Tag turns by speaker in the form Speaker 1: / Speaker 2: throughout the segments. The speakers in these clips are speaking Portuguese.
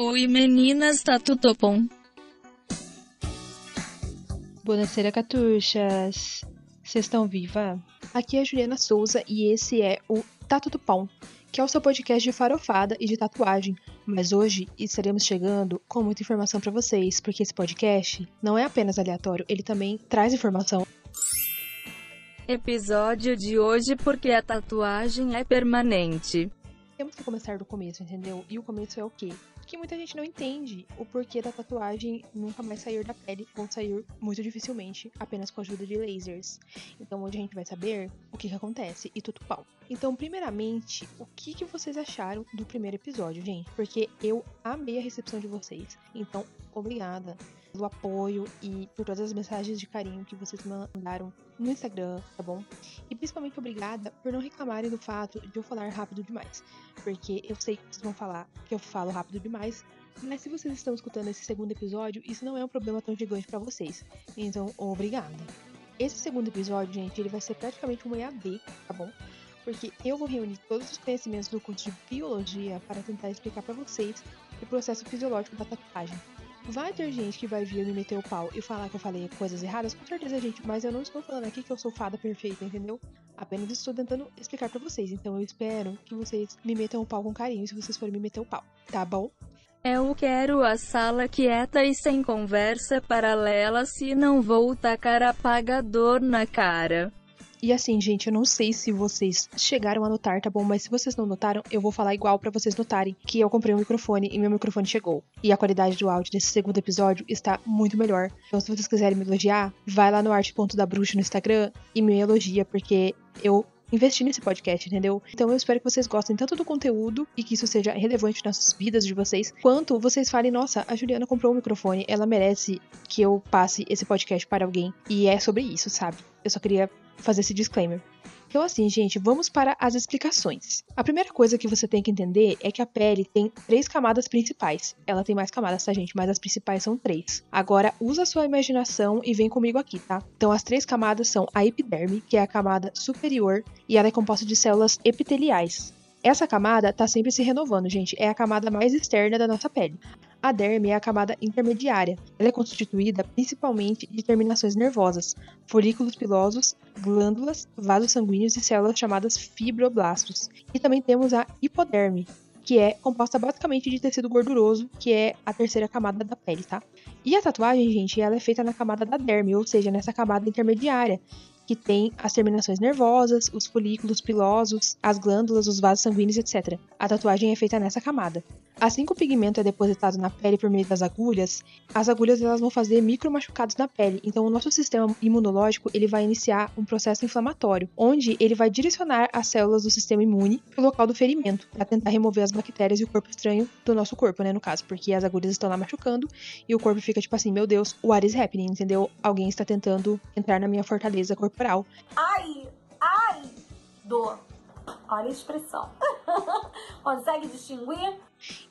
Speaker 1: Oi meninas, tá tudo bom?
Speaker 2: Buonasera, catuchas! Vocês estão viva? Aqui é a Juliana Souza e esse é o Tatu do Pão, que é o seu podcast de farofada e de tatuagem. Mas hoje estaremos chegando com muita informação para vocês, porque esse podcast não é apenas aleatório, ele também traz informação.
Speaker 1: Episódio de hoje porque a tatuagem é permanente.
Speaker 2: Temos que começar do começo, entendeu? E o começo é o quê? Que muita gente não entende o porquê da tatuagem nunca mais sair da pele ou sair muito dificilmente apenas com a ajuda de lasers. Então hoje a gente vai saber o que, que acontece e tudo pau. Então, primeiramente, o que, que vocês acharam do primeiro episódio, gente? Porque eu amei a recepção de vocês. Então, obrigada pelo apoio e por todas as mensagens de carinho que vocês mandaram no Instagram, tá bom? E principalmente obrigada por não reclamarem do fato de eu falar rápido demais. Porque eu sei que vocês vão falar que eu falo rápido demais, mas se vocês estão escutando esse segundo episódio, isso não é um problema tão gigante para vocês. Então, obrigada. Esse segundo episódio, gente, ele vai ser praticamente um EAD, tá bom? Porque eu vou reunir todos os conhecimentos do curso de biologia para tentar explicar para vocês o processo fisiológico da tatuagem. Vai ter gente que vai vir me meter o pau e falar que eu falei coisas erradas, com certeza, gente, mas eu não estou falando aqui que eu sou fada perfeita, entendeu? Apenas estou tentando explicar para vocês, então eu espero que vocês me metam o pau com carinho se vocês forem me meter o pau, tá bom?
Speaker 1: Eu quero a sala quieta e sem conversa paralela, se não vou tacar apagador na cara.
Speaker 2: E assim, gente, eu não sei se vocês chegaram a notar, tá bom? Mas se vocês não notaram, eu vou falar igual para vocês notarem que eu comprei um microfone e meu microfone chegou. E a qualidade do áudio desse segundo episódio está muito melhor. Então, se vocês quiserem me elogiar, vai lá no arte.da.bruxa no Instagram e me elogia, porque eu investir nesse podcast, entendeu? Então eu espero que vocês gostem tanto do conteúdo e que isso seja relevante nas vidas de vocês, quanto vocês falem, nossa, a Juliana comprou um microfone, ela merece que eu passe esse podcast para alguém. E é sobre isso, sabe? Eu só queria fazer esse disclaimer. Então, assim, gente, vamos para as explicações. A primeira coisa que você tem que entender é que a pele tem três camadas principais. Ela tem mais camadas, tá, gente? Mas as principais são três. Agora, usa a sua imaginação e vem comigo aqui, tá? Então, as três camadas são a epiderme, que é a camada superior, e ela é composta de células epiteliais. Essa camada está sempre se renovando, gente. É a camada mais externa da nossa pele. A derme é a camada intermediária. Ela é constituída principalmente de terminações nervosas, folículos pilosos, glândulas, vasos sanguíneos e células chamadas fibroblastos. E também temos a hipoderme, que é composta basicamente de tecido gorduroso, que é a terceira camada da pele, tá? E a tatuagem, gente, ela é feita na camada da derme, ou seja, nessa camada intermediária, que tem as terminações nervosas, os folículos pilosos, as glândulas, os vasos sanguíneos, etc. A tatuagem é feita nessa camada. Assim que o pigmento é depositado na pele por meio das agulhas, as agulhas elas vão fazer micro machucados na pele. Então o nosso sistema imunológico ele vai iniciar um processo inflamatório, onde ele vai direcionar as células do sistema imune para o local do ferimento, para tentar remover as bactérias e o corpo estranho do nosso corpo, né, no caso, porque as agulhas estão lá machucando e o corpo fica tipo assim, meu Deus, what is happening, entendeu? Alguém está tentando entrar na minha fortaleza corporal corporal.
Speaker 3: Ai, ai, dor. Olha a expressão. Consegue distinguir?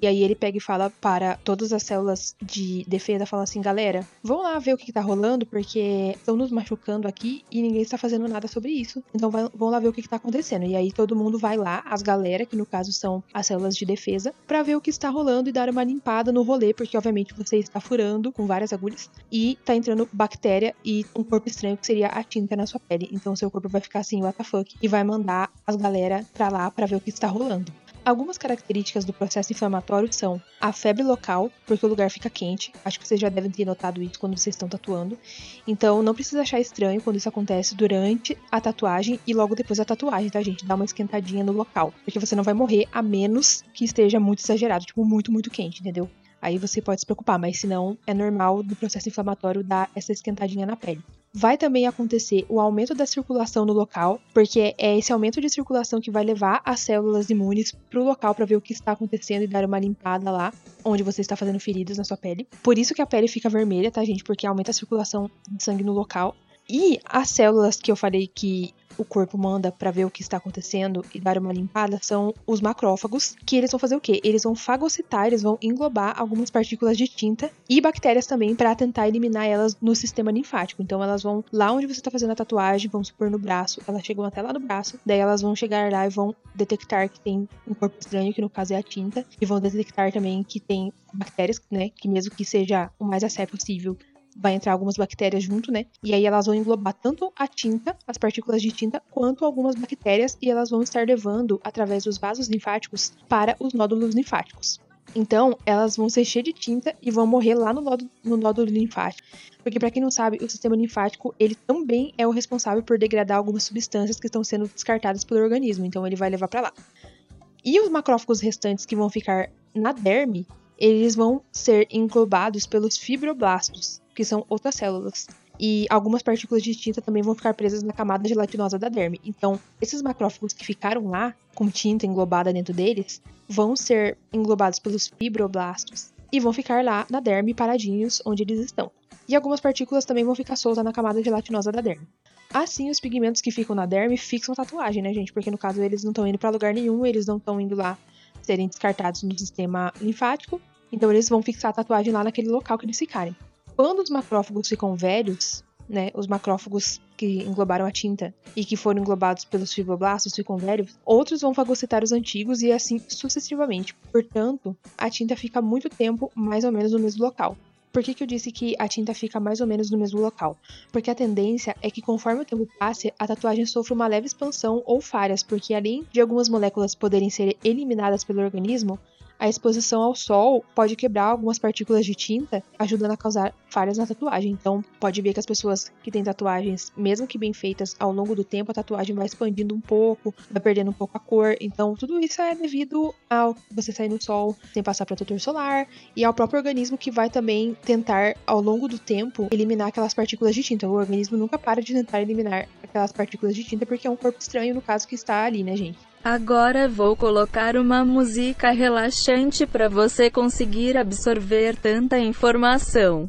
Speaker 2: E aí ele pega e fala para todas as células de defesa, fala assim, galera, vão lá ver o que, que tá rolando, porque estão nos machucando aqui e ninguém está fazendo nada sobre isso. Então vai, vão lá ver o que, que tá acontecendo. E aí todo mundo vai lá, as galera, que no caso são as células de defesa, para ver o que está rolando e dar uma limpada no rolê, porque obviamente você está furando com várias agulhas e tá entrando bactéria e um corpo estranho que seria a tinta na sua pele. Então seu corpo vai ficar assim, what the fuck, e vai mandar as galera pra lá para ver o que está rolando. Algumas características do processo inflamatório são a febre local, porque o lugar fica quente. Acho que vocês já devem ter notado isso quando vocês estão tatuando. Então, não precisa achar estranho quando isso acontece durante a tatuagem e logo depois da tatuagem, tá, gente? Dá uma esquentadinha no local, porque você não vai morrer a menos que esteja muito exagerado, tipo muito, muito quente, entendeu? Aí você pode se preocupar, mas se não, é normal do processo inflamatório dar essa esquentadinha na pele. Vai também acontecer o aumento da circulação no local, porque é esse aumento de circulação que vai levar as células imunes para o local para ver o que está acontecendo e dar uma limpada lá, onde você está fazendo feridas na sua pele. Por isso que a pele fica vermelha, tá, gente? Porque aumenta a circulação de sangue no local. E as células que eu falei que o corpo manda para ver o que está acontecendo e dar uma limpada são os macrófagos, que eles vão fazer o quê? Eles vão fagocitar, eles vão englobar algumas partículas de tinta e bactérias também para tentar eliminar elas no sistema linfático. Então elas vão lá onde você está fazendo a tatuagem, vamos supor no braço, elas chegam até lá no braço, daí elas vão chegar lá e vão detectar que tem um corpo estranho, que no caso é a tinta, e vão detectar também que tem bactérias, né, que mesmo que seja o mais acéfalo possível, vai entrar algumas bactérias junto, né? E aí elas vão englobar tanto a tinta, as partículas de tinta, quanto algumas bactérias e elas vão estar levando através dos vasos linfáticos para os nódulos linfáticos. Então, elas vão ser cheias de tinta e vão morrer lá no nódulo, no nódulo linfático. Porque, para quem não sabe, o sistema linfático ele também é o responsável por degradar algumas substâncias que estão sendo descartadas pelo organismo. Então, ele vai levar para lá. E os macrófagos restantes que vão ficar na derme, eles vão ser englobados pelos fibroblastos, que são outras células. E algumas partículas de tinta também vão ficar presas na camada gelatinosa da derme. Então, esses macrófagos que ficaram lá, com tinta englobada dentro deles, vão ser englobados pelos fibroblastos e vão ficar lá na derme paradinhos onde eles estão. E algumas partículas também vão ficar soltas na camada gelatinosa da derme. Assim, os pigmentos que ficam na derme fixam a tatuagem, né, gente? Porque no caso eles não estão indo para lugar nenhum, eles não estão indo lá serem descartados no sistema linfático, então eles vão fixar a tatuagem lá naquele local que eles ficarem. Quando os macrófagos ficam velhos, né, os macrófagos que englobaram a tinta e que foram englobados pelos fibroblastos ficam velhos, outros vão fagocitar os antigos e assim sucessivamente. Portanto, a tinta fica muito tempo mais ou menos no mesmo local. Por que, que eu disse que a tinta fica mais ou menos no mesmo local? Porque a tendência é que conforme o tempo passe, a tatuagem sofra uma leve expansão ou falhas, porque além de algumas moléculas poderem ser eliminadas pelo organismo, a exposição ao sol pode quebrar algumas partículas de tinta, ajudando a causar falhas na tatuagem. Então, pode ver que as pessoas que têm tatuagens, mesmo que bem feitas, ao longo do tempo a tatuagem vai expandindo um pouco, vai perdendo um pouco a cor. Então, tudo isso é devido ao você sair no sol sem passar protetor solar e ao próprio organismo que vai também tentar, ao longo do tempo, eliminar aquelas partículas de tinta. O organismo nunca para de tentar eliminar aquelas partículas de tinta porque é um corpo estranho, no caso, que está ali, né, gente?
Speaker 1: Agora vou colocar uma música relaxante para você conseguir absorver tanta informação.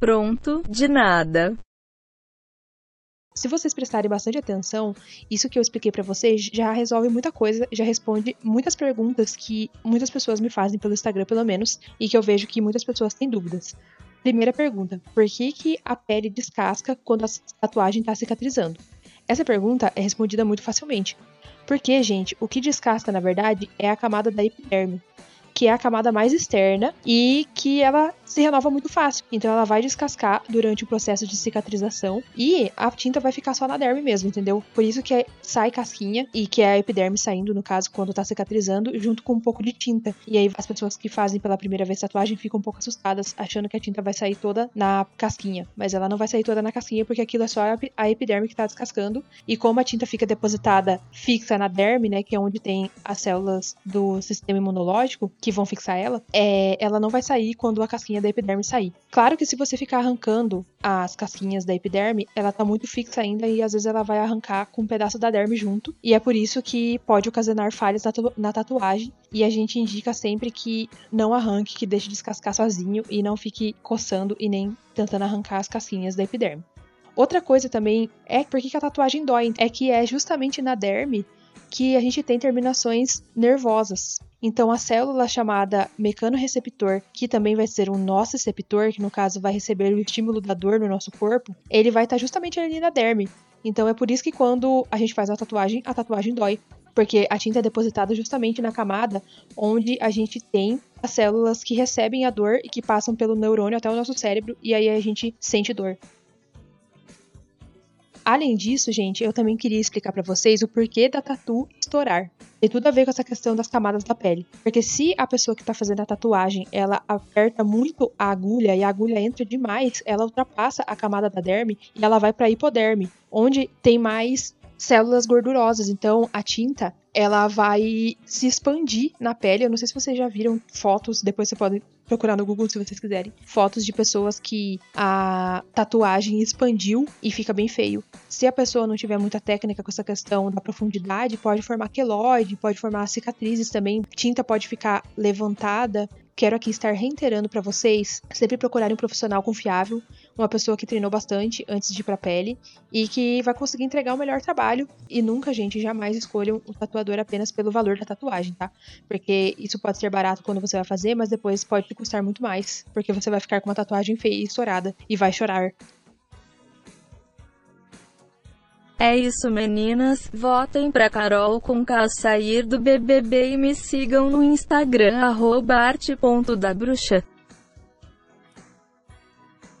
Speaker 1: Pronto, de nada.
Speaker 2: Se vocês prestarem bastante atenção, isso que eu expliquei para vocês já resolve muita coisa, já responde muitas perguntas que muitas pessoas me fazem pelo Instagram, pelo menos, e que eu vejo que muitas pessoas têm dúvidas. Primeira pergunta: por que, que a pele descasca quando a tatuagem está cicatrizando? Essa pergunta é respondida muito facilmente. Porque, gente, o que descasca na verdade é a camada da epiderme, que é a camada mais externa e que ela se renova muito fácil. Então ela vai descascar durante o processo de cicatrização e a tinta vai ficar só na derme mesmo, entendeu? Por isso que sai casquinha e que é a epiderme saindo, no caso, quando tá cicatrizando, junto com um pouco de tinta. E aí as pessoas que fazem pela primeira vez tatuagem ficam um pouco assustadas, achando que a tinta vai sair toda na casquinha. Mas ela não vai sair toda na casquinha porque aquilo é só a epiderme que tá descascando. E como a tinta fica depositada fixa na derme, né, que é onde tem as células do sistema imunológico, que vão fixar ela, é, ela não vai sair quando a casquinha da epiderme sair. Claro que se você ficar arrancando as casquinhas da epiderme, ela tá muito fixa ainda e às vezes ela vai arrancar com um pedaço da derme junto. E é por isso que pode ocasionar falhas na, na tatuagem. E a gente indica sempre que não arranque, que deixe descascar sozinho e não fique coçando e nem tentando arrancar as casquinhas da epiderme. Outra coisa também é porque a tatuagem dói, é que é justamente na derme que a gente tem terminações nervosas. Então, a célula chamada mecanoreceptor, que também vai ser um nosso receptor, que no caso vai receber o estímulo da dor no nosso corpo, ele vai estar justamente ali na derme. Então, é por isso que quando a gente faz a tatuagem, a tatuagem dói. Porque a tinta é depositada justamente na camada onde a gente tem as células que recebem a dor e que passam pelo neurônio até o nosso cérebro, e aí a gente sente dor. Além disso, gente, eu também queria explicar para vocês o porquê da tatu estourar. Tem tudo a ver com essa questão das camadas da pele. Porque se a pessoa que tá fazendo a tatuagem, ela aperta muito a agulha e a agulha entra demais, ela ultrapassa a camada da derme e ela vai para hipoderme, onde tem mais células gordurosas. Então, a tinta, ela vai se expandir na pele. Eu não sei se vocês já viram fotos, depois você pode procurar no Google se vocês quiserem. Fotos de pessoas que a tatuagem expandiu e fica bem feio. Se a pessoa não tiver muita técnica com essa questão da profundidade, pode formar queloide, pode formar cicatrizes também. Tinta pode ficar levantada quero aqui estar reiterando para vocês sempre procurarem um profissional confiável, uma pessoa que treinou bastante antes de ir pra pele e que vai conseguir entregar o melhor trabalho. E nunca, gente, jamais escolham o tatuador apenas pelo valor da tatuagem, tá? Porque isso pode ser barato quando você vai fazer, mas depois pode te custar muito mais, porque você vai ficar com uma tatuagem feia e estourada e vai chorar.
Speaker 1: É isso meninas, votem pra Carol com K sair do BBB e me sigam no Instagram arte.dabruxa.